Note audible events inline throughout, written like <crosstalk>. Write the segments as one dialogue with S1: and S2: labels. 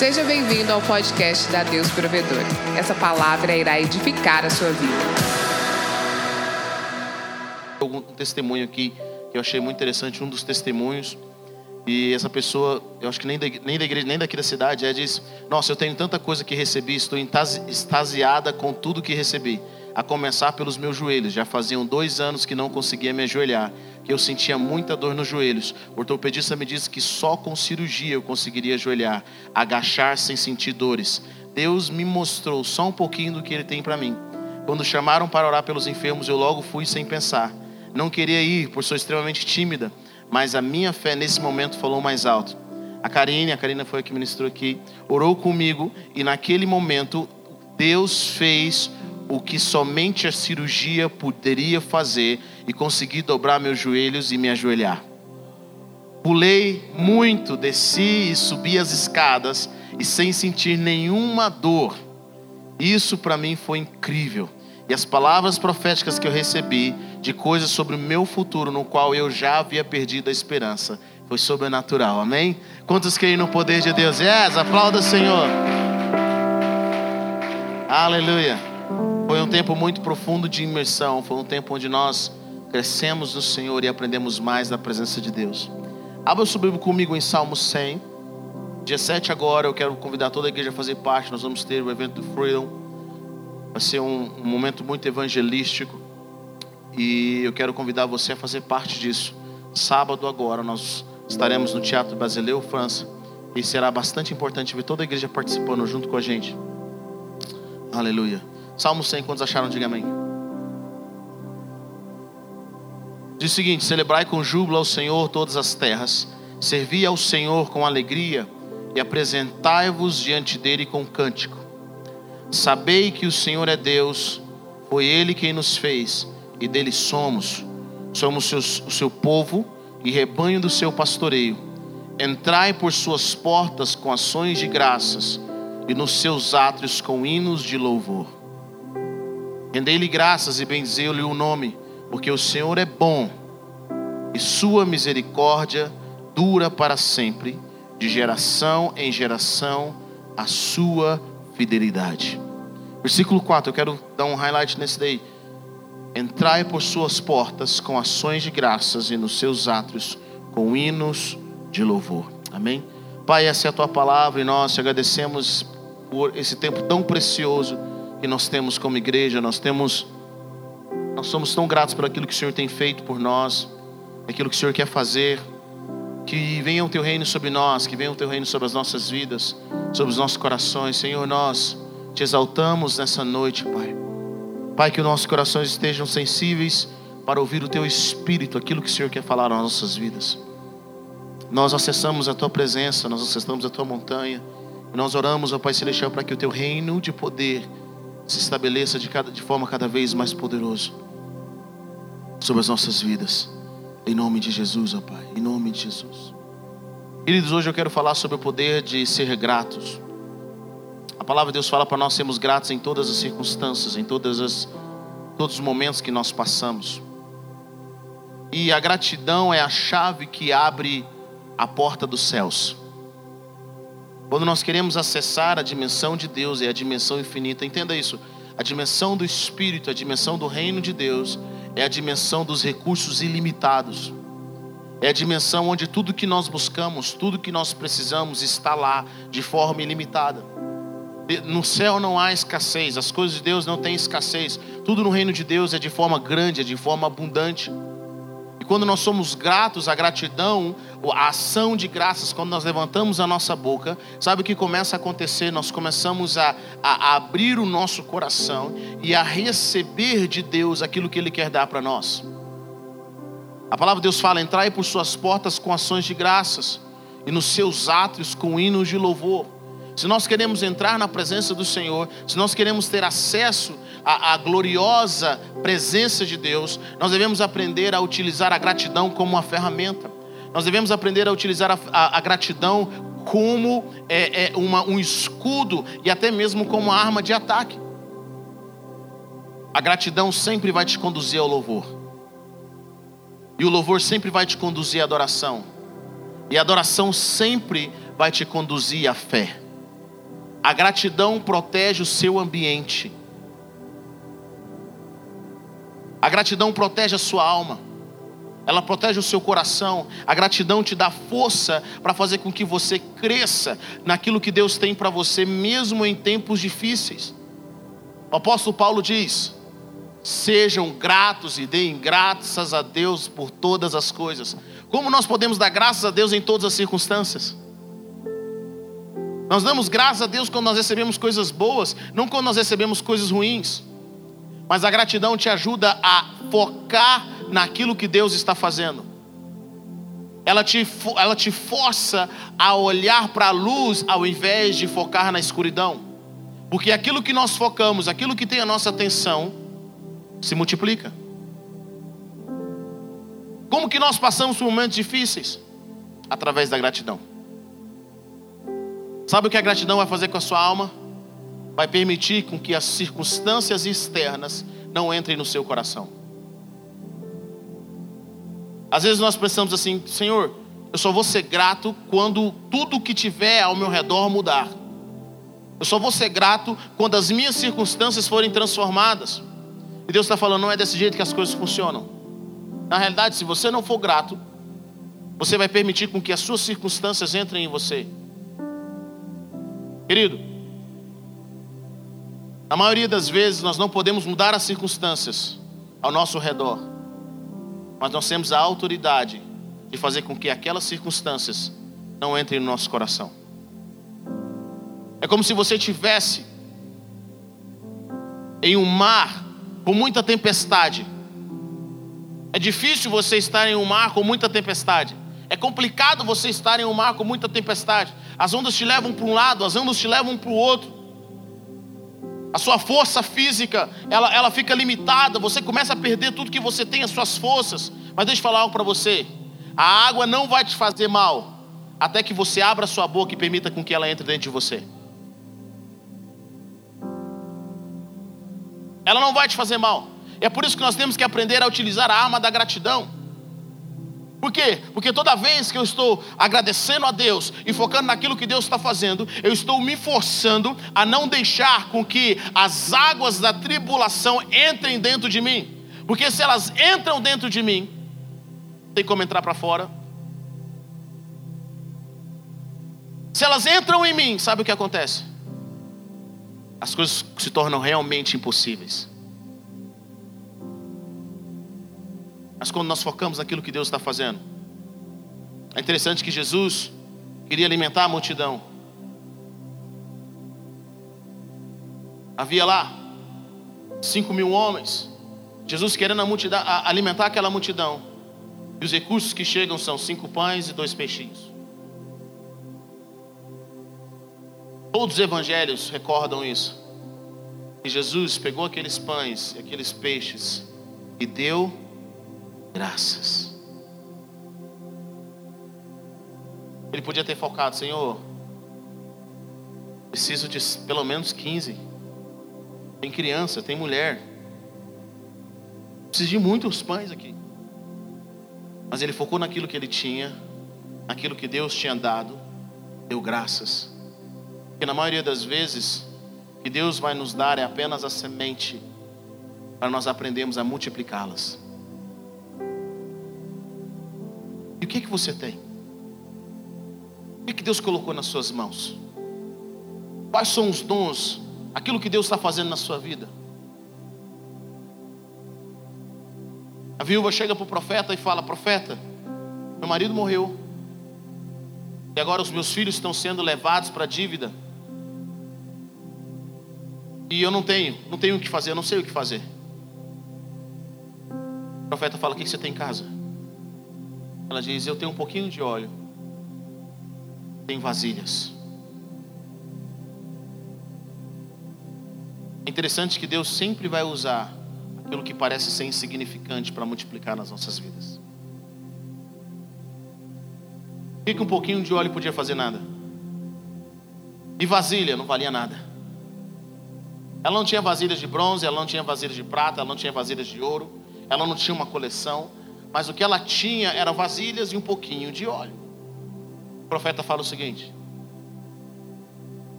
S1: Seja bem-vindo ao podcast da Deus Provedor. Essa palavra irá edificar a sua vida.
S2: Um testemunho aqui que eu achei muito interessante, um dos testemunhos. E essa pessoa, eu acho que nem da, nem da igreja, nem daqui da cidade, é diz: Nossa, eu tenho tanta coisa que recebi, estou extasiada com tudo que recebi. A começar pelos meus joelhos. Já faziam dois anos que não conseguia me ajoelhar, que eu sentia muita dor nos joelhos. O ortopedista me disse que só com cirurgia eu conseguiria ajoelhar, agachar sem sentir dores. Deus me mostrou só um pouquinho do que Ele tem para mim. Quando chamaram para orar pelos enfermos, eu logo fui sem pensar. Não queria ir, por sou extremamente tímida mas a minha fé nesse momento falou mais alto. A Karine, a Karina foi a que ministrou aqui, orou comigo e naquele momento Deus fez o que somente a cirurgia poderia fazer e consegui dobrar meus joelhos e me ajoelhar. Pulei muito, desci e subi as escadas e sem sentir nenhuma dor. Isso para mim foi incrível. E as palavras proféticas que eu recebi de coisas sobre o meu futuro, no qual eu já havia perdido a esperança, foi sobrenatural. Amém? Quantos creem no poder de Deus? Yes, aplauda o Senhor. Aleluia. Foi um tempo muito profundo de imersão. Foi um tempo onde nós crescemos no Senhor e aprendemos mais da presença de Deus. Abra sua Bíblia comigo em Salmo 100. Dia 7 agora, eu quero convidar toda a igreja a fazer parte. Nós vamos ter o evento do Freedom. Vai ser um, um momento muito evangelístico. E eu quero convidar você a fazer parte disso. Sábado agora nós estaremos no Teatro Brasileiro, França. E será bastante importante ver toda a igreja participando junto com a gente. Aleluia. Salmo 100, quantos acharam? Diga amém. Diz o seguinte: Celebrai com júbilo ao Senhor todas as terras, servi ao Senhor com alegria e apresentai-vos diante dele com cântico. Sabei que o Senhor é Deus, foi Ele quem nos fez e dele somos. Somos seus, o seu povo e rebanho do seu pastoreio. Entrai por suas portas com ações de graças e nos seus átrios com hinos de louvor. Rendei-lhe graças e benzeu-lhe o nome, porque o Senhor é bom e sua misericórdia dura para sempre, de geração em geração, a sua fidelidade. Versículo 4, eu quero dar um highlight nesse daí. Entrai por suas portas com ações de graças e nos seus átrios com hinos de louvor. Amém? Pai, essa é a tua palavra e nós te agradecemos por esse tempo tão precioso que nós temos como igreja. Nós temos nós somos tão gratos por aquilo que o Senhor tem feito por nós, aquilo que o Senhor quer fazer. Que venha o teu reino sobre nós, que venha o teu reino sobre as nossas vidas, sobre os nossos corações. Senhor, nós te exaltamos nessa noite, Pai. Pai, que os nossos corações estejam sensíveis para ouvir o Teu Espírito, aquilo que o Senhor quer falar nas nossas vidas. Nós acessamos a Tua presença, nós acessamos a Tua montanha, nós oramos, ó Pai Celestial, para que o Teu reino de poder se estabeleça de, cada, de forma cada vez mais poderosa sobre as nossas vidas. Em nome de Jesus, ó Pai, em nome de Jesus. Queridos, hoje eu quero falar sobre o poder de ser gratos. A palavra de Deus fala para nós sermos gratos em todas as circunstâncias, em todas as, todos os momentos que nós passamos. E a gratidão é a chave que abre a porta dos céus. Quando nós queremos acessar a dimensão de Deus e a dimensão infinita, entenda isso. A dimensão do Espírito, a dimensão do reino de Deus, é a dimensão dos recursos ilimitados. É a dimensão onde tudo que nós buscamos, tudo que nós precisamos está lá de forma ilimitada. No céu não há escassez, as coisas de Deus não têm escassez. Tudo no reino de Deus é de forma grande, é de forma abundante. E quando nós somos gratos, a gratidão, a ação de graças, quando nós levantamos a nossa boca, sabe o que começa a acontecer? Nós começamos a, a, abrir o nosso coração e a receber de Deus aquilo que Ele quer dar para nós. A palavra de Deus fala: entrai por suas portas com ações de graças e nos seus átrios com hinos de louvor se nós queremos entrar na presença do Senhor, se nós queremos ter acesso à, à, gloriosa presença de Deus, nós devemos aprender a utilizar a gratidão como uma ferramenta. Nós devemos aprender a utilizar a, a, a gratidão como é, é uma, um escudo e até mesmo como arma de ataque. A gratidão sempre vai te conduzir ao louvor. E o louvor sempre vai te conduzir à adoração. E a adoração sempre vai te conduzir à fé. A gratidão protege o seu ambiente. A gratidão protege a sua alma. Ela protege o seu coração. A gratidão te dá força para fazer com que você cresça naquilo que Deus tem para você, mesmo em tempos difíceis. O apóstolo Paulo diz: Sejam gratos e deem graças a Deus por todas as coisas. Como nós podemos dar graças a Deus em todas as circunstâncias? Nós damos graças a Deus quando nós recebemos coisas boas, não quando nós recebemos coisas ruins. Mas a gratidão te ajuda a focar naquilo que Deus está fazendo. Ela te, ela te força a olhar para a luz ao invés de focar na escuridão. Porque aquilo que nós focamos, aquilo que tem a nossa atenção, se multiplica. Como que nós passamos por momentos difíceis? Através da gratidão. Sabe o que a gratidão vai fazer com a sua alma? vai permitir com que as circunstâncias externas não entrem no seu coração. Às vezes nós pensamos assim, Senhor, eu só vou ser grato quando tudo que tiver ao meu redor mudar. Eu só vou ser grato quando as minhas circunstâncias forem transformadas. E Deus está falando, não é desse jeito que as coisas funcionam. Na realidade, se você não for grato, você vai permitir com que as suas circunstâncias entrem em você. Querido, na maioria das vezes, nós não podemos mudar as circunstâncias ao nosso redor, mas nós temos a autoridade de fazer com que aquelas circunstâncias não entrem no nosso coração. É como se você tivesse em um mar com muita tempestade. É difícil você estar em um mar com muita tempestade. É complicado você estar em um mar com muita tempestade. As ondas te levam para um lado, as ondas te levam para o outro. A sua força física, ela, ela fica limitada, você começa a perder tudo que você tem, as suas forças. Mas deixa eu falar algo para você. A água não vai te fazer mal, até que você abra sua boca e permita com que ela entre dentro de você. Ela não vai te fazer mal. É por isso que nós temos que aprender a utilizar a arma da gratidão. Por quê? Porque toda vez que eu estou agradecendo a Deus e focando naquilo que Deus está fazendo, eu estou me forçando a não deixar com que as águas da tribulação entrem dentro de mim. Porque se elas entram dentro de mim, tem como entrar para fora. Se elas entram em mim, sabe o que acontece? As coisas se tornam realmente impossíveis. Mas quando nós focamos naquilo que Deus está fazendo, é interessante que Jesus queria alimentar a multidão. Havia lá cinco mil homens. Jesus querendo multidão, alimentar aquela multidão. E os recursos que chegam são cinco pães e dois peixinhos. Todos os evangelhos recordam isso. E Jesus pegou aqueles pães e aqueles peixes e deu graças. Ele podia ter focado, Senhor, preciso de pelo menos 15. Tem criança, tem mulher. Preciso de muitos pães aqui. Mas ele focou naquilo que ele tinha, naquilo que Deus tinha dado, deu graças. Porque na maioria das vezes, o que Deus vai nos dar é apenas a semente para nós aprendermos a multiplicá-las. E o que, que você tem? O que, que Deus colocou nas suas mãos? Quais são os dons? Aquilo que Deus está fazendo na sua vida? A viúva chega para o profeta e fala: Profeta, meu marido morreu. E agora os meus filhos estão sendo levados para a dívida. E eu não tenho, não tenho o que fazer, eu não sei o que fazer. O profeta fala: O que você tem em casa? Ela diz: Eu tenho um pouquinho de óleo, tem vasilhas. É interessante que Deus sempre vai usar aquilo que parece ser insignificante para multiplicar nas nossas vidas. Que, que um pouquinho de óleo podia fazer nada? E vasilha não valia nada. Ela não tinha vasilhas de bronze, ela não tinha vasilhas de prata, ela não tinha vasilhas de ouro, ela não tinha uma coleção, mas o que ela tinha eram vasilhas e um pouquinho de óleo. O profeta fala o seguinte: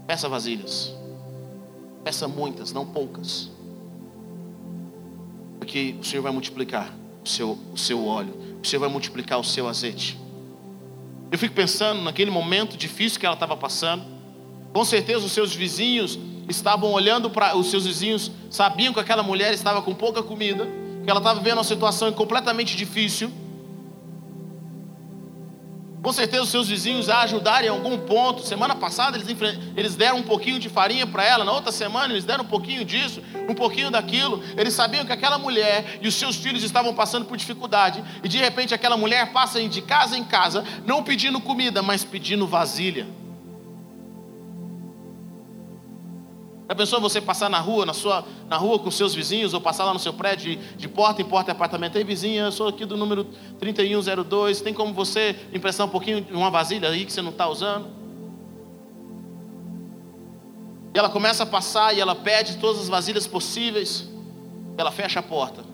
S2: Peça vasilhas. Peça muitas, não poucas. Porque o Senhor vai multiplicar o seu, o seu óleo. O Senhor vai multiplicar o seu azeite. Eu fico pensando naquele momento difícil que ela estava passando. Com certeza os seus vizinhos estavam olhando para os seus vizinhos, sabiam que aquela mulher estava com pouca comida, que ela estava vivendo uma situação completamente difícil. Com certeza os seus vizinhos a ajudarem em algum ponto. Semana passada eles, eles deram um pouquinho de farinha para ela, na outra semana eles deram um pouquinho disso, um pouquinho daquilo. Eles sabiam que aquela mulher e os seus filhos estavam passando por dificuldade, e de repente aquela mulher passa de casa em casa, não pedindo comida, mas pedindo vasilha. Já pensou você passar na rua, na sua na rua com seus vizinhos, ou passar lá no seu prédio de, de porta em porta apartamento? Ei, vizinha, eu sou aqui do número 3102, tem como você emprestar um pouquinho de uma vasilha aí que você não está usando? E ela começa a passar e ela pede todas as vasilhas possíveis. Ela fecha a porta.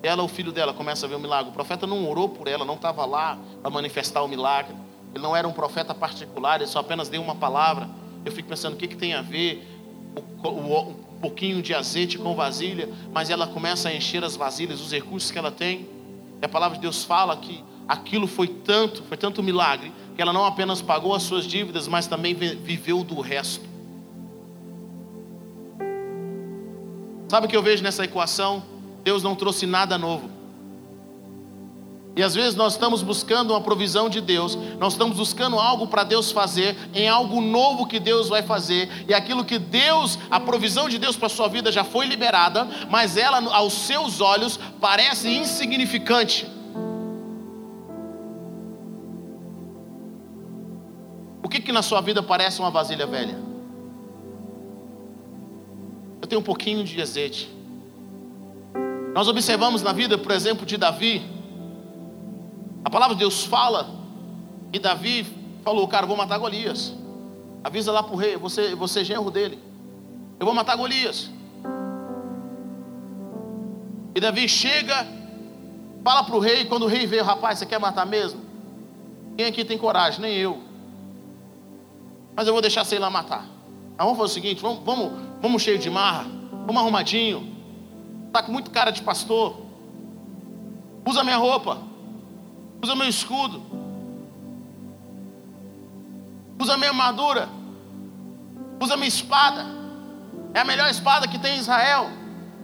S2: Ela, o filho dela, começa a ver o milagre. O profeta não orou por ela, não estava lá para manifestar o milagre. Ele não era um profeta particular, ele só apenas deu uma palavra. Eu fico pensando, o que, que tem a ver um pouquinho de azeite com vasilha, mas ela começa a encher as vasilhas, os recursos que ela tem. E a palavra de Deus fala que aquilo foi tanto, foi tanto milagre, que ela não apenas pagou as suas dívidas, mas também viveu do resto. Sabe o que eu vejo nessa equação? Deus não trouxe nada novo. E às vezes nós estamos buscando uma provisão de Deus, nós estamos buscando algo para Deus fazer, em algo novo que Deus vai fazer, e aquilo que Deus, a provisão de Deus para a sua vida já foi liberada, mas ela aos seus olhos parece insignificante. O que que na sua vida parece uma vasilha velha? Eu tenho um pouquinho de azeite. Nós observamos na vida, por exemplo, de Davi, a palavra de Deus fala e Davi falou: Cara, vou matar Golias. Avisa lá para o rei, você, você é genro dele. Eu vou matar Golias. E Davi chega, fala para o rei. Quando o rei vê, rapaz, você quer matar mesmo? Quem aqui tem coragem? Nem eu. Mas eu vou deixar ir lá matar. Mas vamos fazer o seguinte: vamos, vamos, vamos cheio de marra, vamos arrumadinho. Está com muito cara de pastor. Usa minha roupa usa meu escudo, usa minha armadura, usa minha espada. É a melhor espada que tem em Israel.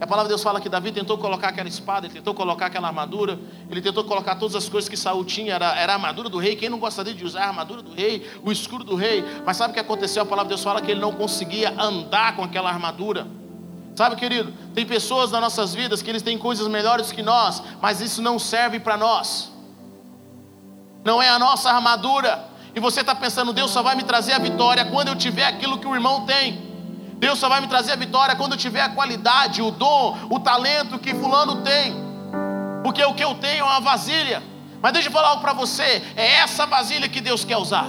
S2: A palavra de Deus fala que Davi tentou colocar aquela espada, ele tentou colocar aquela armadura, ele tentou colocar todas as coisas que Saul tinha, era, era a armadura do rei. Quem não gostaria de usar a armadura do rei, o escudo do rei? Mas sabe o que aconteceu? A palavra de Deus fala que ele não conseguia andar com aquela armadura. Sabe, querido, tem pessoas nas nossas vidas que eles têm coisas melhores que nós, mas isso não serve para nós não é a nossa armadura. E você está pensando, Deus só vai me trazer a vitória quando eu tiver aquilo que o irmão tem. Deus só vai me trazer a vitória quando eu tiver a qualidade, o dom, o talento que fulano tem. Porque o que eu tenho é uma vasilha. Mas deixa eu falar algo para você: é essa vasilha que Deus quer usar.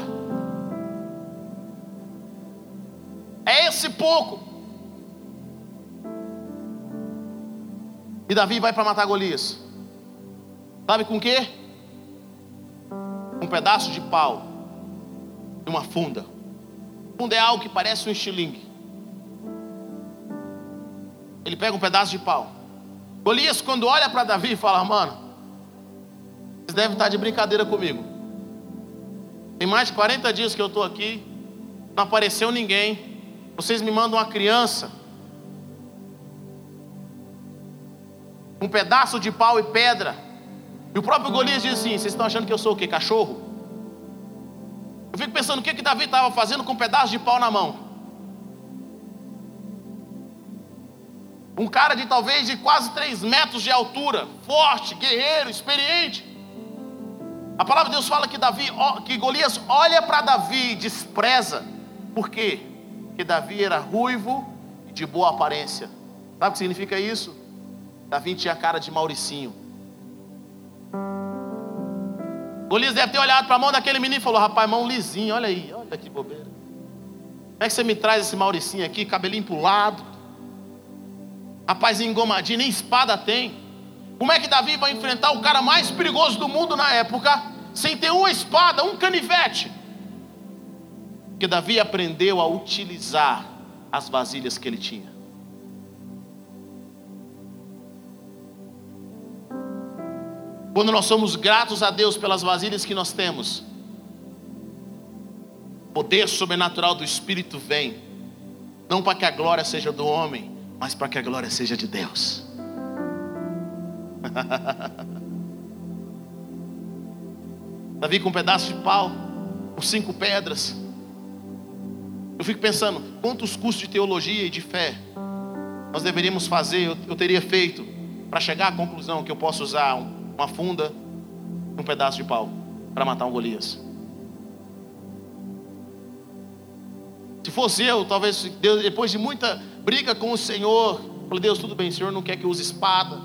S2: É esse pouco. E Davi vai para matar Golias. Sabe com o quê? Um pedaço de pau e uma funda. Funda é algo que parece um estilingue. Ele pega um pedaço de pau. Golias, quando olha para Davi, fala: Mano, vocês devem estar de brincadeira comigo. Tem mais de 40 dias que eu estou aqui, não apareceu ninguém. Vocês me mandam uma criança, um pedaço de pau e pedra. E o próprio Golias diz assim: vocês estão achando que eu sou o quê? Cachorro? Eu fico pensando o que, que Davi estava fazendo com um pedaço de pau na mão. Um cara de talvez de quase 3 metros de altura, forte, guerreiro, experiente. A palavra de Deus fala que Davi, que Golias olha para Davi e despreza. Por quê? Porque Davi era ruivo e de boa aparência. Sabe o que significa isso? Davi tinha cara de Mauricinho. Golias deve ter olhado para a mão daquele menino e falou: Rapaz, mão lisinha, olha aí, olha que bobeira. Como é que você me traz esse Mauricinho aqui, cabelinho pulado? Rapaz engomadinho, nem espada tem. Como é que Davi vai enfrentar o cara mais perigoso do mundo na época, sem ter uma espada, um canivete? Porque Davi aprendeu a utilizar as vasilhas que ele tinha. Quando nós somos gratos a Deus pelas vasilhas que nós temos, o poder sobrenatural do Espírito vem, não para que a glória seja do homem, mas para que a glória seja de Deus. <laughs> Davi com um pedaço de pau, com cinco pedras. Eu fico pensando, quantos cursos de teologia e de fé nós deveríamos fazer, eu, eu teria feito, para chegar à conclusão que eu posso usar um, uma funda e um pedaço de pau para matar um Golias. Se fosse eu, talvez Deus, depois de muita briga com o Senhor, falei, Deus, tudo bem, o Senhor não quer que eu use espada,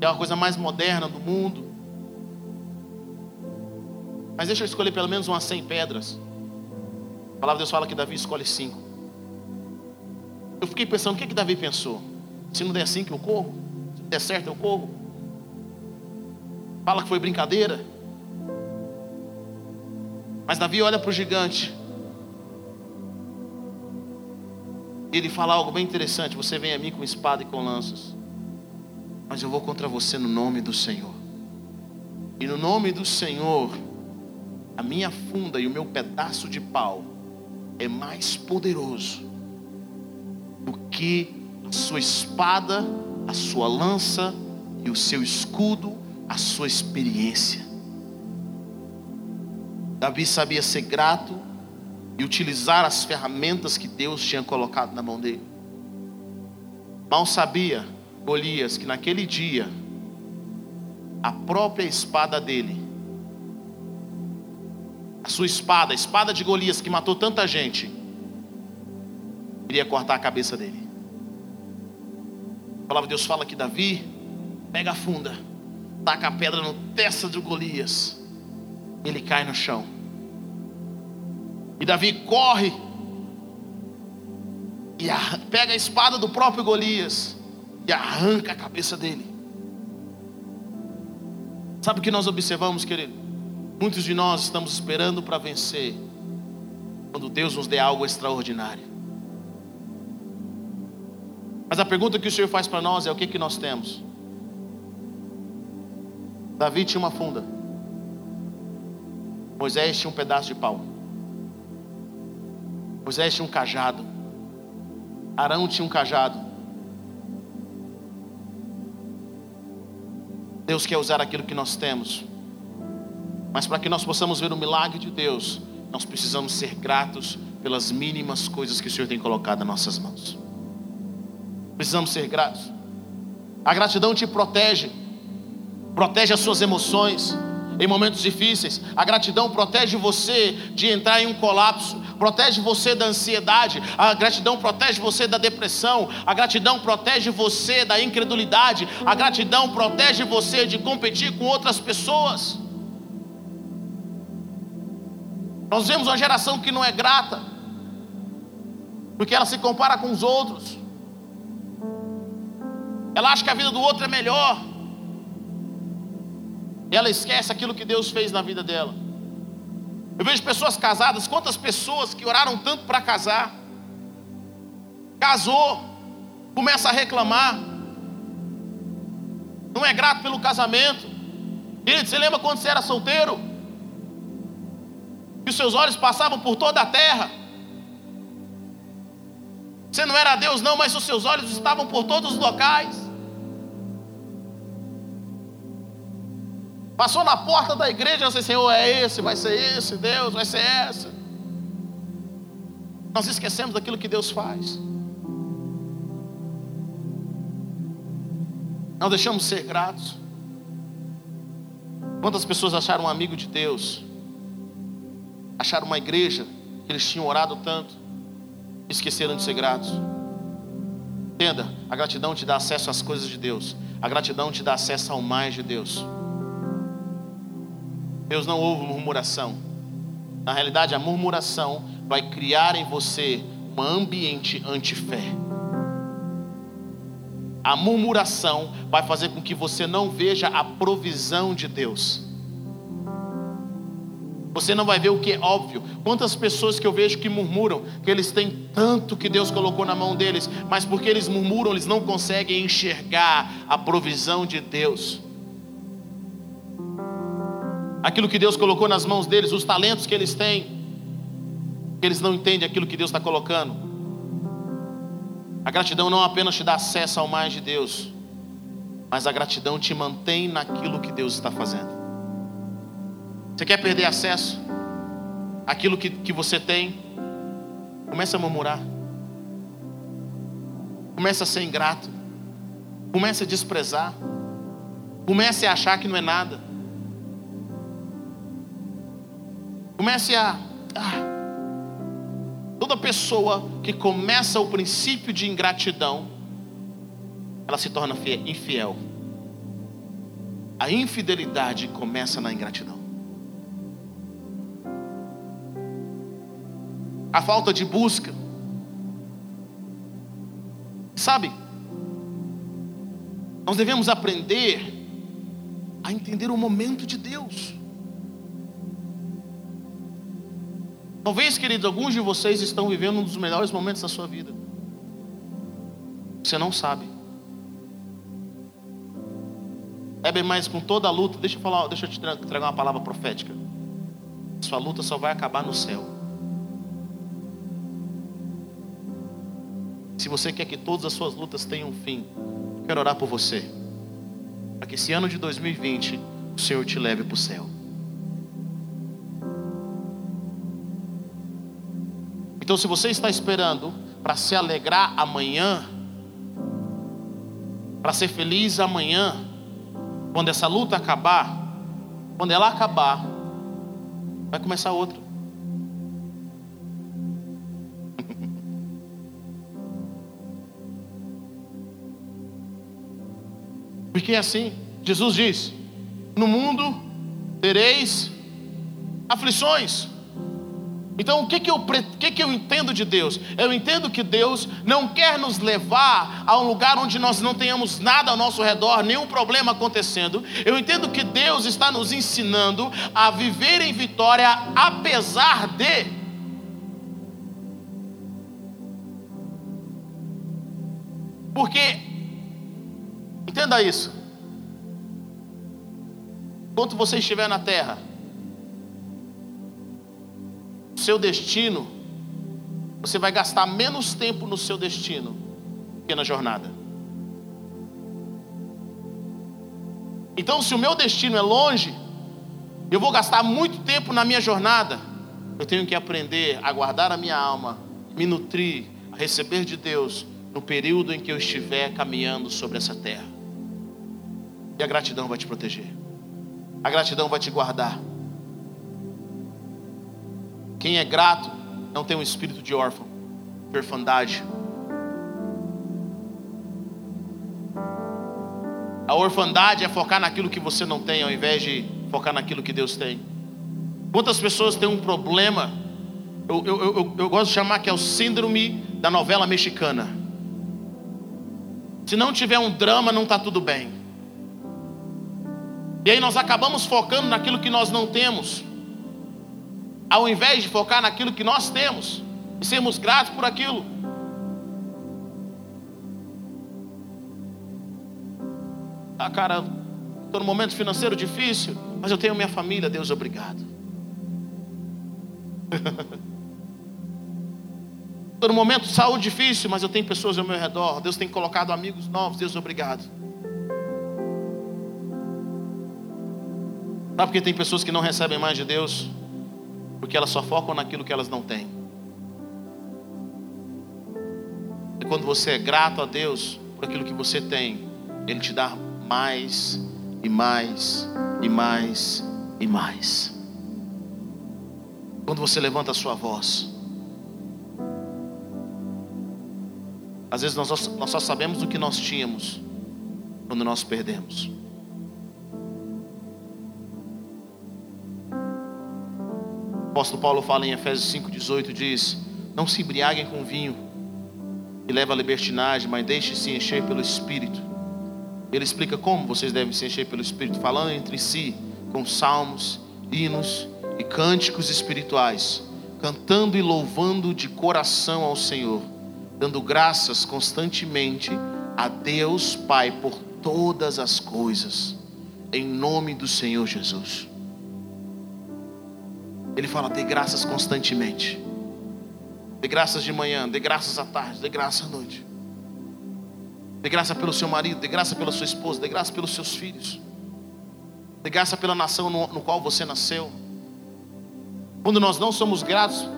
S2: é a coisa mais moderna do mundo. Mas deixa eu escolher pelo menos umas 100 pedras. A palavra de Deus fala que Davi escolhe cinco. Eu fiquei pensando, o que, que Davi pensou? Se não der cinco, eu corro. Se não der certo, eu corro. Fala que foi brincadeira. Mas Davi olha para o gigante. Ele fala algo bem interessante. Você vem a mim com espada e com lanças. Mas eu vou contra você no nome do Senhor. E no nome do Senhor a minha funda e o meu pedaço de pau é mais poderoso do que a sua espada, a sua lança e o seu escudo, a sua experiência. Davi sabia ser grato e utilizar as ferramentas que Deus tinha colocado na mão dele. Mal sabia Golias que naquele dia a própria espada dele a sua espada, a espada de Golias que matou tanta gente, iria cortar a cabeça dele. A palavra de Deus fala que Davi pega a funda, taca a pedra no testa de Golias, ele cai no chão. E Davi corre e pega a espada do próprio Golias e arranca a cabeça dele. Sabe o que nós observamos, querido? Muitos de nós estamos esperando para vencer, quando Deus nos dê algo extraordinário. Mas a pergunta que o Senhor faz para nós é: o que, que nós temos? Davi tinha uma funda, Moisés tinha um pedaço de pau, Moisés tinha um cajado, Arão tinha um cajado. Deus quer usar aquilo que nós temos mas para que nós possamos ver o milagre de Deus, nós precisamos ser gratos pelas mínimas coisas que o Senhor tem colocado nas nossas mãos. Precisamos ser gratos. A gratidão te protege, protege as suas emoções em momentos difíceis. A gratidão protege você de entrar em um colapso, protege você da ansiedade. A gratidão protege você da depressão. A gratidão protege você da incredulidade. A gratidão protege você de competir com outras pessoas. Nós vemos uma geração que não é grata, porque ela se compara com os outros. Ela acha que a vida do outro é melhor. Ela esquece aquilo que Deus fez na vida dela. Eu vejo pessoas casadas, quantas pessoas que oraram tanto para casar, casou, começa a reclamar, não é grato pelo casamento. Querido, você lembra quando você era solteiro? que os seus olhos passavam por toda a terra. Você não era Deus, não, mas os seus olhos estavam por todos os locais. Passou na porta da igreja disse: Senhor, é esse, vai ser esse, Deus, vai ser essa. Nós esquecemos daquilo que Deus faz. Não deixamos ser gratos. Quantas pessoas acharam um amigo de Deus? acharam uma igreja que eles tinham orado tanto, esqueceram de ser gratos. Entenda, a gratidão te dá acesso às coisas de Deus. A gratidão te dá acesso ao mais de Deus. Deus não ouve murmuração. Na realidade, a murmuração vai criar em você um ambiente anti-fé. A murmuração vai fazer com que você não veja a provisão de Deus. Você não vai ver o que é óbvio. Quantas pessoas que eu vejo que murmuram que eles têm tanto que Deus colocou na mão deles, mas porque eles murmuram, eles não conseguem enxergar a provisão de Deus. Aquilo que Deus colocou nas mãos deles, os talentos que eles têm, que eles não entendem aquilo que Deus está colocando. A gratidão não apenas te dá acesso ao mais de Deus, mas a gratidão te mantém naquilo que Deus está fazendo. Você quer perder acesso àquilo que, que você tem? Começa a murmurar. Começa a ser ingrato. Começa a desprezar. Comece a achar que não é nada. Comece a. Ah, toda pessoa que começa o princípio de ingratidão, ela se torna infiel. A infidelidade começa na ingratidão. a falta de busca. Sabe, nós devemos aprender a entender o momento de Deus. Talvez, queridos, alguns de vocês estão vivendo um dos melhores momentos da sua vida. Você não sabe. É bem mais com toda a luta. Deixa eu falar, deixa eu te entregar uma palavra profética. Sua luta só vai acabar no céu. Se você quer que todas as suas lutas tenham um fim, quero orar por você. Para que esse ano de 2020 o Senhor te leve para o céu. Então, se você está esperando para se alegrar amanhã, para ser feliz amanhã, quando essa luta acabar, quando ela acabar, vai começar outra. <laughs> Porque é assim, Jesus diz: No mundo tereis aflições. Então, o que, que, eu, que, que eu entendo de Deus? Eu entendo que Deus não quer nos levar a um lugar onde nós não tenhamos nada ao nosso redor, nenhum problema acontecendo. Eu entendo que Deus está nos ensinando a viver em vitória apesar de. Porque Entenda isso. Enquanto você estiver na terra, seu destino, você vai gastar menos tempo no seu destino que na jornada. Então, se o meu destino é longe, eu vou gastar muito tempo na minha jornada. Eu tenho que aprender a guardar a minha alma, me nutrir, a receber de Deus no período em que eu estiver caminhando sobre essa terra. E a gratidão vai te proteger. A gratidão vai te guardar. Quem é grato não tem um espírito de órfão, de orfandade. A orfandade é focar naquilo que você não tem, ao invés de focar naquilo que Deus tem. Quantas pessoas têm um problema? Eu, eu, eu, eu gosto de chamar que é o síndrome da novela mexicana. Se não tiver um drama, não está tudo bem. E aí nós acabamos focando naquilo que nós não temos, ao invés de focar naquilo que nós temos e sermos gratos por aquilo. Ah, cara, estou num momento financeiro difícil, mas eu tenho minha família, Deus obrigado. <laughs> Estou num momento de saúde difícil, mas eu tenho pessoas ao meu redor. Deus tem colocado amigos novos, Deus obrigado. Sabe por que tem pessoas que não recebem mais de Deus? Porque elas só focam naquilo que elas não têm. E quando você é grato a Deus por aquilo que você tem, Ele te dá mais e mais e mais e mais. Quando você levanta a sua voz, às vezes nós só, sabemos o que nós tínhamos quando nós perdemos. Apóstolo Paulo fala em Efésios 5,18: diz: Não se embriaguem com vinho, que leva à libertinagem, mas deixe-se encher pelo Espírito. Ele explica como vocês devem se encher pelo Espírito, falando entre si com salmos, hinos e cânticos espirituais, cantando e louvando de coração ao Senhor, dando graças constantemente a Deus Pai por todas as coisas, em nome do Senhor Jesus. Ele fala: dê graças constantemente. Dê graças de manhã, dê graças à tarde, dê graças à noite. Dê graça pelo seu marido, dê graça pela sua esposa, dê graça pelos seus filhos. Dê graça pela nação no, no qual você nasceu. Quando nós não somos gratos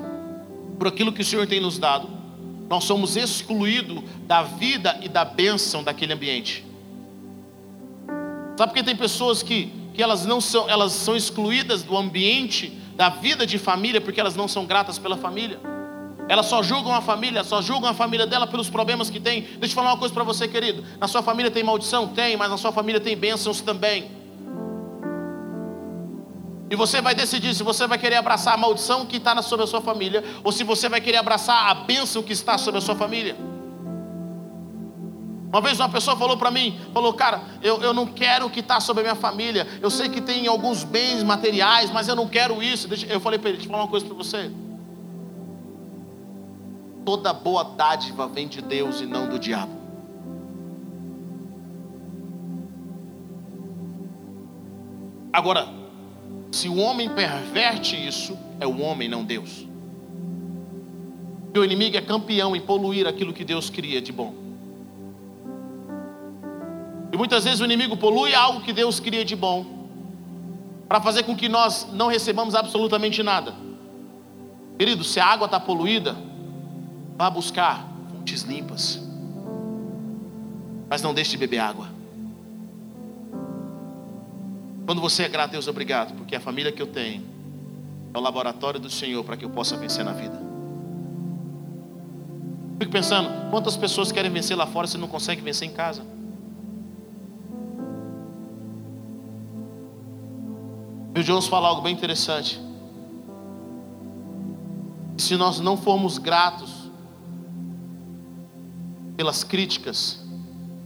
S2: por aquilo que o Senhor tem nos dado, nós somos excluídos da vida e da bênção daquele ambiente. Sabe porque tem pessoas que, que elas não são, elas são excluídas do ambiente da vida de família porque elas não são gratas pela família. Elas só julgam a família, só julgam a família dela pelos problemas que tem. Deixa eu falar uma coisa para você, querido. Na sua família tem maldição? Tem, mas na sua família tem bênçãos também. E você vai decidir se você vai querer abraçar a maldição que está sobre a sua família ou se você vai querer abraçar a bênção que está sobre a sua família. Uma vez uma pessoa falou para mim, falou, cara, eu, eu não quero que está sobre a minha família. Eu sei que tem alguns bens materiais, mas eu não quero isso. Eu falei para ele, deixa eu falar uma coisa para você. Toda boa dádiva vem de Deus e não do diabo. Agora, se o homem perverte isso, é o homem, não Deus. E o inimigo é campeão em poluir aquilo que Deus cria de bom. E muitas vezes o inimigo polui algo que Deus cria de bom, para fazer com que nós não recebamos absolutamente nada. Querido, se a água está poluída, vá buscar fontes limpas, mas não deixe de beber água. Quando você é grato, Deus, obrigado, porque a família que eu tenho é o laboratório do Senhor para que eu possa vencer na vida. Fico pensando, quantas pessoas querem vencer lá fora se não conseguem vencer em casa? Bill Jones fala algo bem interessante. Se nós não formos gratos pelas críticas,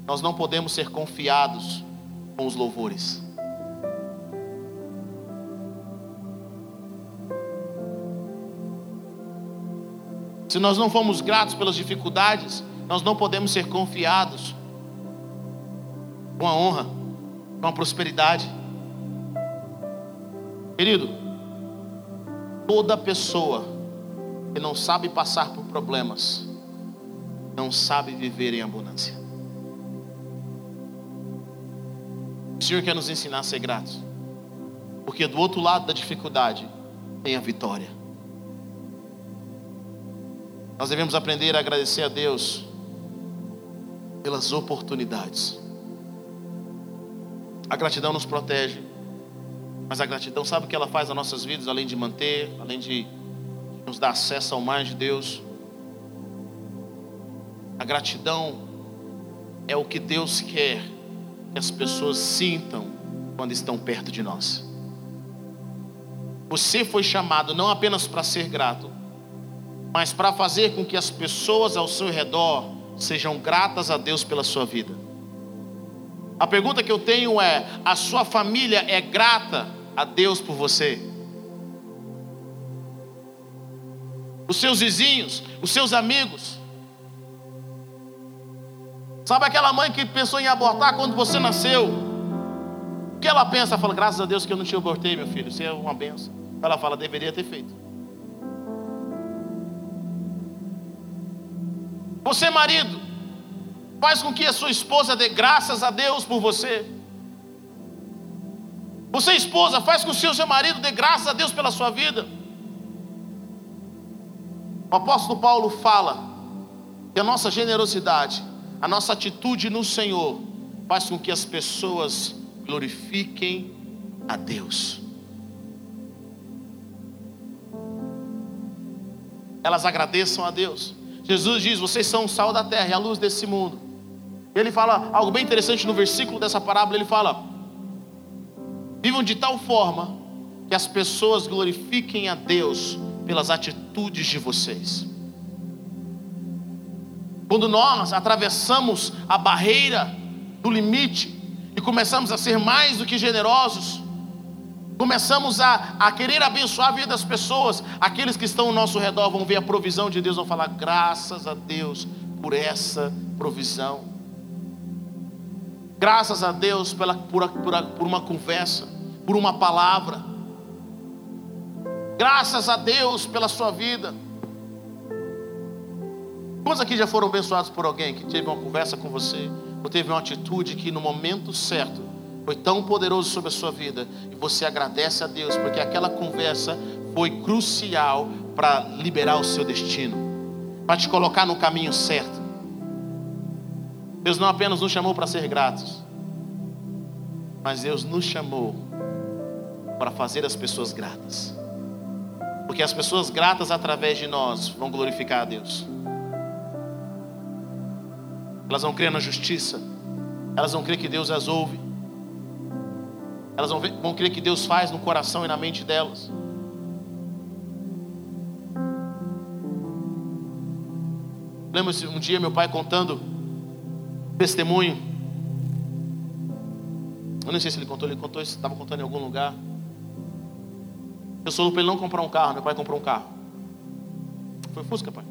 S2: nós não podemos ser confiados com os louvores. Se nós não formos gratos pelas dificuldades, nós não podemos ser confiados com a honra, com a prosperidade. Querido, toda pessoa que não sabe passar por problemas, não sabe viver em abundância. O Senhor quer nos ensinar a ser gratos, porque do outro lado da dificuldade tem a vitória. Nós devemos aprender a agradecer a Deus pelas oportunidades. A gratidão nos protege. Mas a gratidão, sabe o que ela faz nas nossas vidas, além de manter, além de nos dar acesso ao mais de Deus? A gratidão é o que Deus quer que as pessoas sintam quando estão perto de nós. Você foi chamado não apenas para ser grato, mas para fazer com que as pessoas ao seu redor sejam gratas a Deus pela sua vida. A pergunta que eu tenho é: a sua família é grata a Deus por você? Os seus vizinhos, os seus amigos. Sabe aquela mãe que pensou em abortar quando você nasceu? O que ela pensa? Fala, graças a Deus que eu não te abortei, meu filho. Isso é uma benção. Ela fala, deveria ter feito. Você, marido, faz com que a sua esposa dê graças a Deus por você. Você, esposa, faz com que o seu marido dê graças a Deus pela sua vida. O apóstolo Paulo fala que a nossa generosidade, a nossa atitude no Senhor, faz com que as pessoas glorifiquem a Deus. Elas agradeçam a Deus. Jesus diz: Vocês são o sal da terra e a luz desse mundo. Ele fala algo bem interessante no versículo dessa parábola: Ele fala, Vivam de tal forma que as pessoas glorifiquem a Deus pelas atitudes de vocês. Quando nós atravessamos a barreira do limite e começamos a ser mais do que generosos, começamos a, a querer abençoar a vida das pessoas, aqueles que estão ao nosso redor vão ver a provisão de Deus, vão falar: graças a Deus por essa provisão. Graças a Deus pela, por, por, por uma conversa, por uma palavra. Graças a Deus pela sua vida. Quantos aqui já foram abençoados por alguém que teve uma conversa com você, ou teve uma atitude que no momento certo foi tão poderoso sobre a sua vida, e você agradece a Deus, porque aquela conversa foi crucial para liberar o seu destino, para te colocar no caminho certo. Deus não apenas nos chamou para ser gratos, mas Deus nos chamou para fazer as pessoas gratas. Porque as pessoas gratas através de nós vão glorificar a Deus. Elas vão crer na justiça. Elas vão crer que Deus as ouve. Elas vão, ver, vão crer que Deus faz no coração e na mente delas. Lembro um dia meu pai contando testemunho. Eu não sei se ele contou, ele contou, estava contando em algum lugar. Eu sou para ele não comprar um carro, meu pai comprou um carro. Foi Fusca, pai.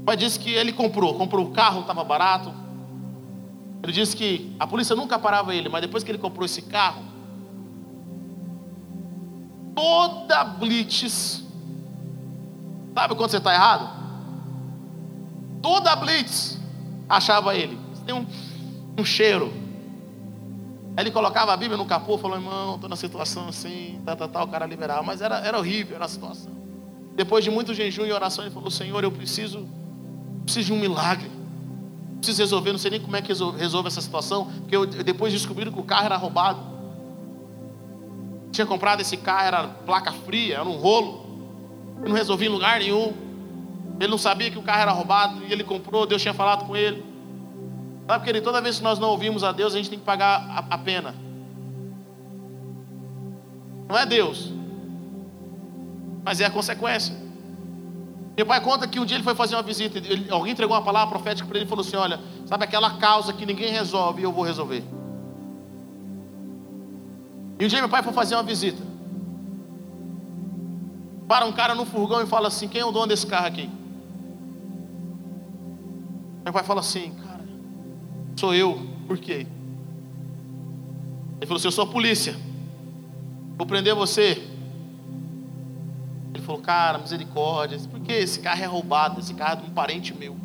S2: O pai disse que ele comprou, comprou o carro, estava barato. Ele disse que a polícia nunca parava ele, mas depois que ele comprou esse carro, toda blitz, sabe quando você está errado? Toda blitz achava ele. Tem um, um cheiro. Ele colocava a Bíblia no capô, falou, irmão, estou na situação assim, tá, tá, tá, o cara liberava. Mas era, era horrível, era a situação. Depois de muito jejum e oração, ele falou, Senhor, eu preciso preciso de um milagre. Preciso resolver, não sei nem como é que resolve essa situação, porque eu, depois descobriram que o carro era roubado. Tinha comprado esse carro, era placa fria, era um rolo. Eu não resolvi em lugar nenhum. Ele não sabia que o carro era roubado e ele comprou, Deus tinha falado com ele. Sabe, querido, toda vez que nós não ouvimos a Deus, a gente tem que pagar a, a pena. Não é Deus, mas é a consequência. Meu pai conta que um dia ele foi fazer uma visita, ele, alguém entregou uma palavra profética para ele e falou assim: Olha, sabe aquela causa que ninguém resolve, eu vou resolver. E um dia meu pai foi fazer uma visita. Para um cara no furgão e fala assim: Quem é o dono desse carro aqui? Meu pai fala assim: sou eu. Por quê? Ele falou assim: Eu sou a polícia. Vou prender você falou, cara, misericórdia, porque esse carro é roubado, esse carro é de um parente meu.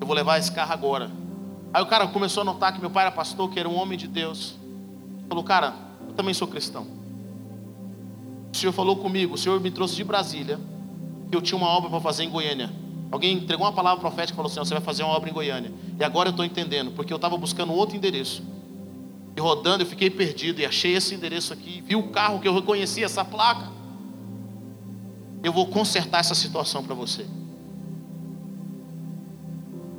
S2: Eu vou levar esse carro agora. Aí o cara começou a notar que meu pai era pastor, que era um homem de Deus. Falou, cara, eu também sou cristão. O senhor falou comigo, o senhor me trouxe de Brasília, que eu tinha uma obra para fazer em Goiânia. Alguém entregou uma palavra profética e falou assim: você vai fazer uma obra em Goiânia. E agora eu estou entendendo, porque eu estava buscando outro endereço. E rodando, eu fiquei perdido e achei esse endereço aqui. Vi o carro que eu reconheci, essa placa eu vou consertar essa situação para você.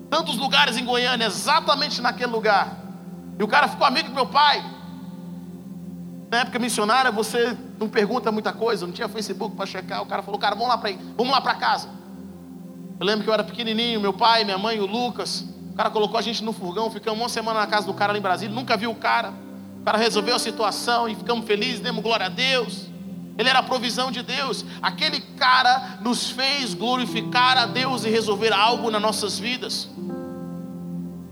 S2: Tantos lugares em Goiânia, exatamente naquele lugar. E o cara ficou amigo do meu pai. Na época missionária, você não pergunta muita coisa, não tinha Facebook para checar. O cara falou, cara, vamos lá para vamos lá para casa. Eu lembro que eu era pequenininho, meu pai, minha mãe, o Lucas. O cara colocou a gente no furgão, ficamos uma semana na casa do cara lá em Brasília, nunca viu o cara. O cara resolveu a situação e ficamos felizes, demos glória a Deus. Ele era a provisão de Deus. Aquele cara nos fez glorificar a Deus e resolver algo nas nossas vidas.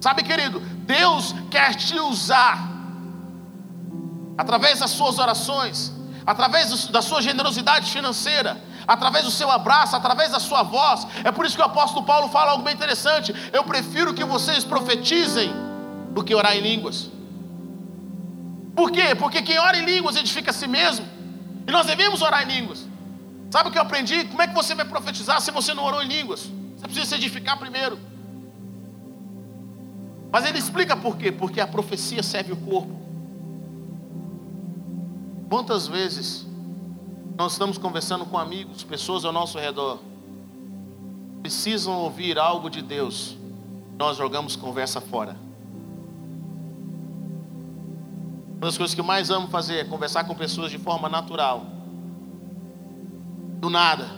S2: Sabe, querido, Deus quer te usar através das suas orações, através da sua generosidade financeira, através do seu abraço, através da sua voz. É por isso que o apóstolo Paulo fala algo bem interessante. Eu prefiro que vocês profetizem do que orar em línguas. Por quê? Porque quem ora em línguas edifica a si mesmo. E nós devemos orar em línguas. Sabe o que eu aprendi? Como é que você vai profetizar se você não orou em línguas? Você precisa se edificar primeiro. Mas ele explica por quê? Porque a profecia serve o corpo. Quantas vezes nós estamos conversando com amigos, pessoas ao nosso redor, precisam ouvir algo de Deus, nós jogamos conversa fora. Uma das coisas que eu mais amo fazer é conversar com pessoas de forma natural. Do nada,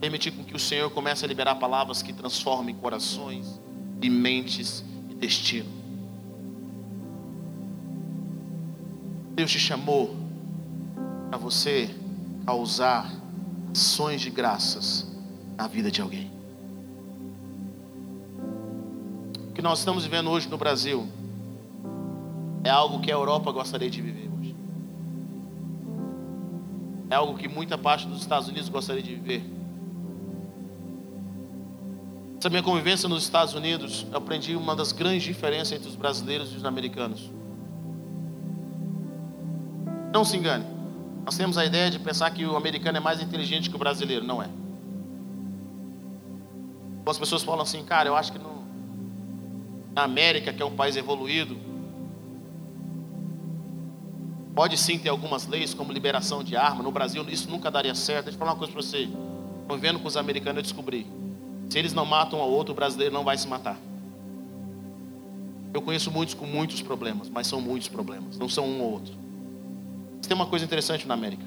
S2: permitir com que o Senhor comece a liberar palavras que transformem corações e mentes e destino. Deus te chamou para você causar ações de graças na vida de alguém. O que nós estamos vivendo hoje no Brasil é algo que a Europa gostaria de viver hoje. É algo que muita parte dos Estados Unidos gostaria de viver. Essa minha convivência nos Estados Unidos, eu aprendi uma das grandes diferenças entre os brasileiros e os americanos. Não se engane. Nós temos a ideia de pensar que o americano é mais inteligente que o brasileiro. Não é. Algumas pessoas falam assim, cara, eu acho que no, na América, que é um país evoluído, pode sim ter algumas leis, como liberação de arma. No Brasil, isso nunca daria certo. Deixa eu falar uma coisa para você. Convivendo com os americanos, eu descobri. Se eles não matam um ao outro, o brasileiro não vai se matar. Eu conheço muitos com muitos problemas, mas são muitos problemas, não são um ou outro. Tem uma coisa interessante na América.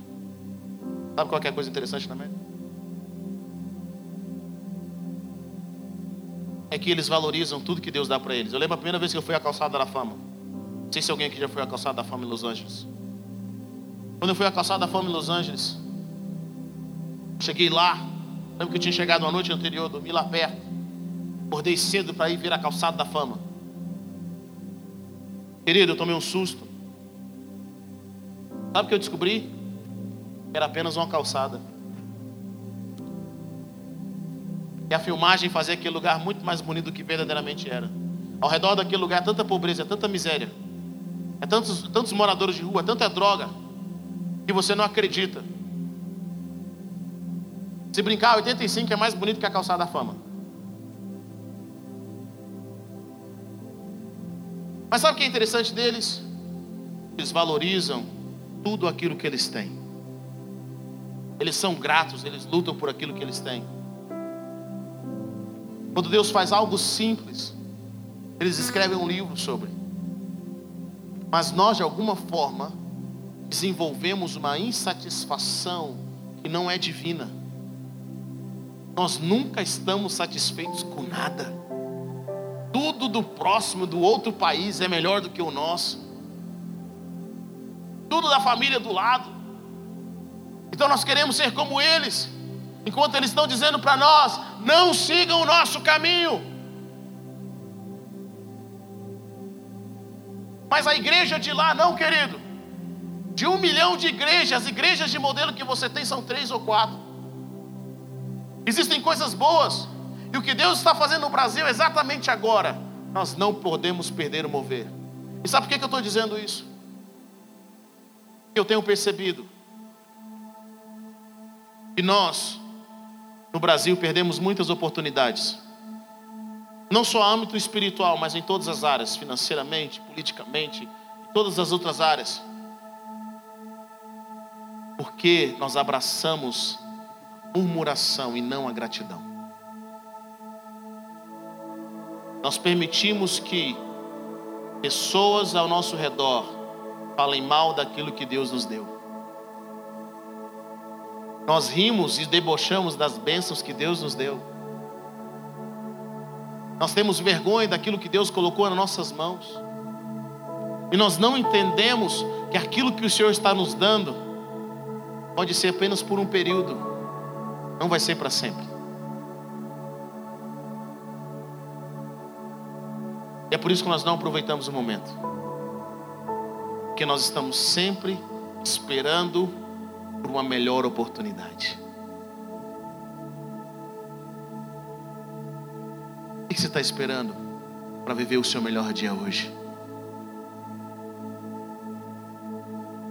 S2: Sabe qual é a coisa interessante na América? É que eles valorizam tudo que Deus dá para eles. Eu lembro a primeira vez que eu fui à Calçada da Fama. Não sei se alguém aqui já foi à Calçada da Fama em Los Angeles. Quando eu fui à Calçada da Fama em Los Angeles, cheguei lá. Lembro que eu tinha chegado uma noite anterior, dormi lá perto. Acordei cedo para ir ver a Calçada da Fama. Querido, eu tomei um susto. Sabe o que eu descobri? Era apenas uma calçada. E a filmagem fazia aquele lugar muito mais bonito do que verdadeiramente era. Ao redor daquele lugar tanta pobreza, tanta miséria. É tantos, tantos moradores de rua, tanta droga. Que você não acredita. Se brincar, 85 é mais bonito que a calçada da fama. Mas sabe o que é interessante deles? Eles valorizam tudo aquilo que eles têm. Eles são gratos, eles lutam por aquilo que eles têm. Quando Deus faz algo simples, eles escrevem um livro sobre. Mas nós, de alguma forma, desenvolvemos uma insatisfação que não é divina. Nós nunca estamos satisfeitos com nada. Tudo do próximo, do outro país, é melhor do que o nosso tudo da família do lado. Então nós queremos ser como eles, enquanto eles estão dizendo para nós: não sigam o nosso caminho. Mas a igreja de lá, não, querido. De um milhão de igrejas, as igrejas de modelo que você tem são três ou quatro. Existem coisas boas. E o que Deus está fazendo no Brasil exatamente agora, nós não podemos perder o mover. E sabe por que eu estou dizendo isso? Eu tenho percebido que nós, no Brasil, perdemos muitas oportunidades. Não só âmbito espiritual, mas em todas as áreas, financeiramente, politicamente, em todas as outras áreas. Porque nós abraçamos a murmuração e não a gratidão. Nós permitimos que pessoas ao nosso redor falem mal daquilo que Deus nos deu. Nós rimos e debochamos das bênçãos que Deus nos deu. Nós temos vergonha daquilo que Deus colocou nas nossas mãos. E nós não entendemos que aquilo que o Senhor está nos dando pode ser apenas por um período, não vai ser para sempre. E é por isso que nós não aproveitamos o momento. Porque nós estamos sempre esperando por uma melhor oportunidade. O que você está esperando para viver o seu melhor dia hoje?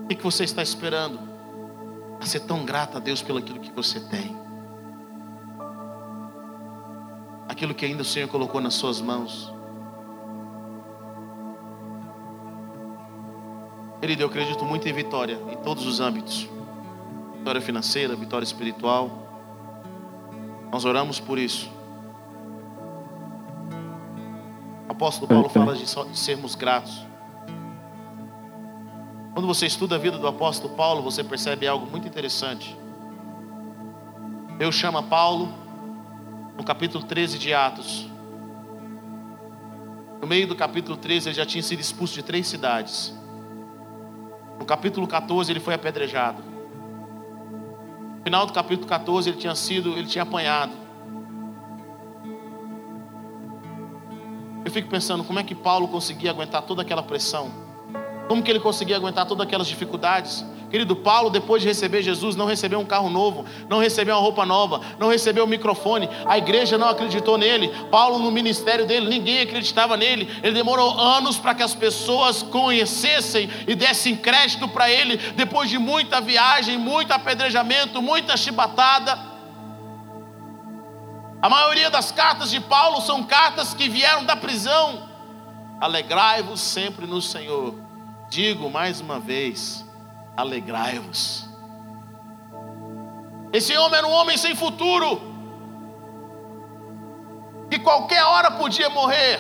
S2: O que você está esperando para ser tão grato a Deus pelo aquilo que você tem? Aquilo que ainda o Senhor colocou nas suas mãos. Querido, eu acredito muito em vitória, em todos os âmbitos vitória financeira, vitória espiritual. Nós oramos por isso. O apóstolo Paulo fala de, de sermos gratos. Quando você estuda a vida do apóstolo Paulo, você percebe algo muito interessante. Deus chama Paulo no capítulo 13 de Atos. No meio do capítulo 13, ele já tinha sido expulso de três cidades. No capítulo 14 ele foi apedrejado. No final do capítulo 14 ele tinha sido, ele tinha apanhado. Eu fico pensando como é que Paulo conseguia aguentar toda aquela pressão. Como que ele conseguia aguentar todas aquelas dificuldades? Querido Paulo, depois de receber Jesus, não recebeu um carro novo, não recebeu uma roupa nova, não recebeu um microfone. A igreja não acreditou nele. Paulo, no ministério dele, ninguém acreditava nele. Ele demorou anos para que as pessoas conhecessem e dessem crédito para ele, depois de muita viagem, muito apedrejamento, muita chibatada. A maioria das cartas de Paulo são cartas que vieram da prisão. Alegrai-vos sempre no Senhor. Digo mais uma vez, alegrai-vos. Esse homem era um homem sem futuro, que qualquer hora podia morrer.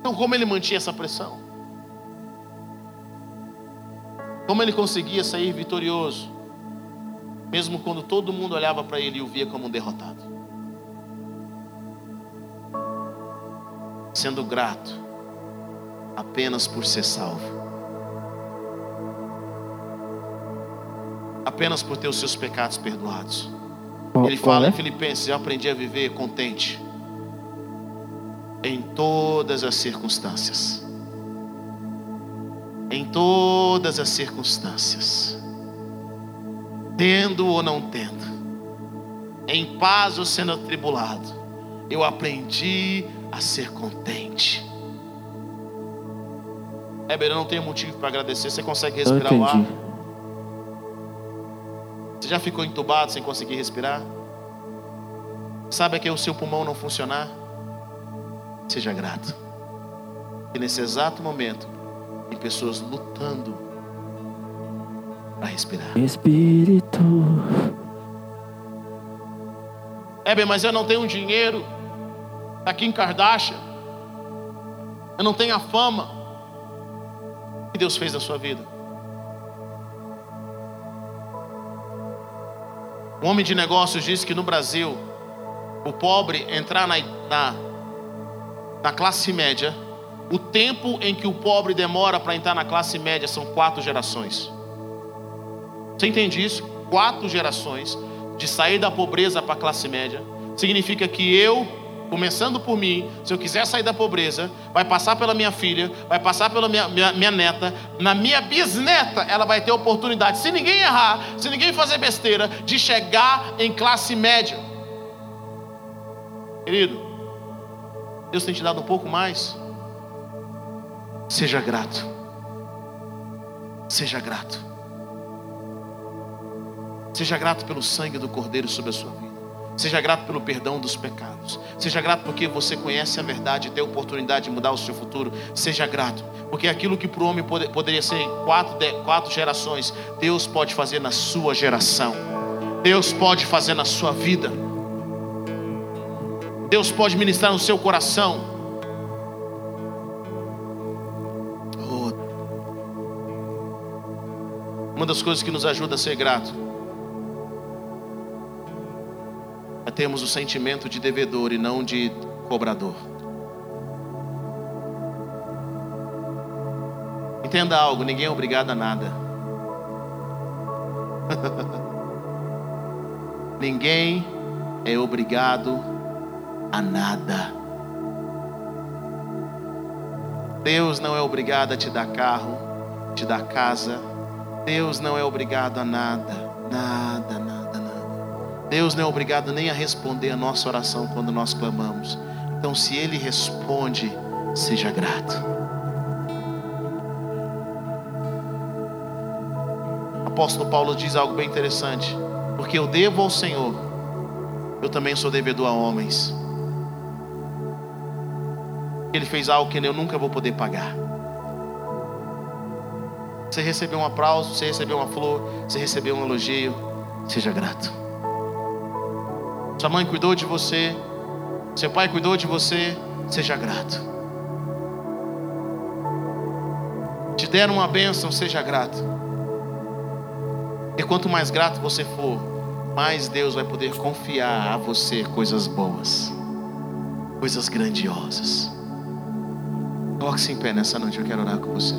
S2: Então, como ele mantinha essa pressão? Como ele conseguia sair vitorioso, mesmo quando todo mundo olhava para ele e o via como um derrotado? Sendo grato apenas por ser salvo. Apenas por ter os seus pecados perdoados. Ele fala em Filipenses: Eu aprendi a viver contente em todas as circunstâncias. Em todas as circunstâncias. Tendo ou não tendo. Em paz ou sendo atribulado. Eu aprendi a ser contente. Heber, eu não tenho motivo para agradecer. Você consegue respirar o ar? Você já ficou entubado sem conseguir respirar? Sabe que o seu pulmão não funcionar? Seja grato. E nesse exato momento, tem pessoas lutando para respirar.
S3: Espírito.
S2: Heber, mas eu não tenho dinheiro. Tá aqui em Kardashian. Eu não tenho a fama que Deus fez na sua vida? Um homem de negócios disse que no Brasil, o pobre entrar na, na, na classe média, o tempo em que o pobre demora para entrar na classe média são quatro gerações. Você entende isso? Quatro gerações de sair da pobreza para a classe média. Significa que eu começando por mim, se eu quiser sair da pobreza, vai passar pela minha filha, vai passar pela minha, minha, minha, neta, na minha bisneta, ela vai ter oportunidade, se ninguém errar, se ninguém fazer besteira, de chegar em classe média. Querido, Deus tem te dado um pouco mais. Seja grato. Seja grato. Seja grato pelo sangue do Cordeiro sobre a sua vida. Seja grato pelo perdão dos pecados. Seja grato porque você conhece a verdade e tem a oportunidade de mudar o seu futuro. Seja grato, porque aquilo que para o homem pode, poderia ser em quatro, quatro gerações, Deus pode fazer na sua geração. Deus pode fazer na sua vida. Deus pode ministrar no seu coração. Oh. Uma das coisas que nos ajuda a ser grato é termos o sentimento de devedor e não de cobrador. Entenda algo: ninguém é obrigado a nada. <laughs> ninguém é obrigado a nada. Deus não é obrigado a te dar carro, te dar casa. Deus não é obrigado a nada, nada, nada. Deus não é obrigado nem a responder a nossa oração quando nós clamamos. Então, se Ele responde, seja grato. Apóstolo Paulo diz algo bem interessante: porque eu devo ao Senhor, eu também sou devedor a homens. Ele fez algo que eu nunca vou poder pagar. Você recebeu um aplauso, você recebeu uma flor, você recebeu um elogio, seja grato. Sua mãe cuidou de você, seu pai cuidou de você, seja grato. Te deram uma bênção, seja grato. E quanto mais grato você for, mais Deus vai poder confiar a você coisas boas, coisas grandiosas. Coloque-se em pé nessa noite, eu quero orar com você.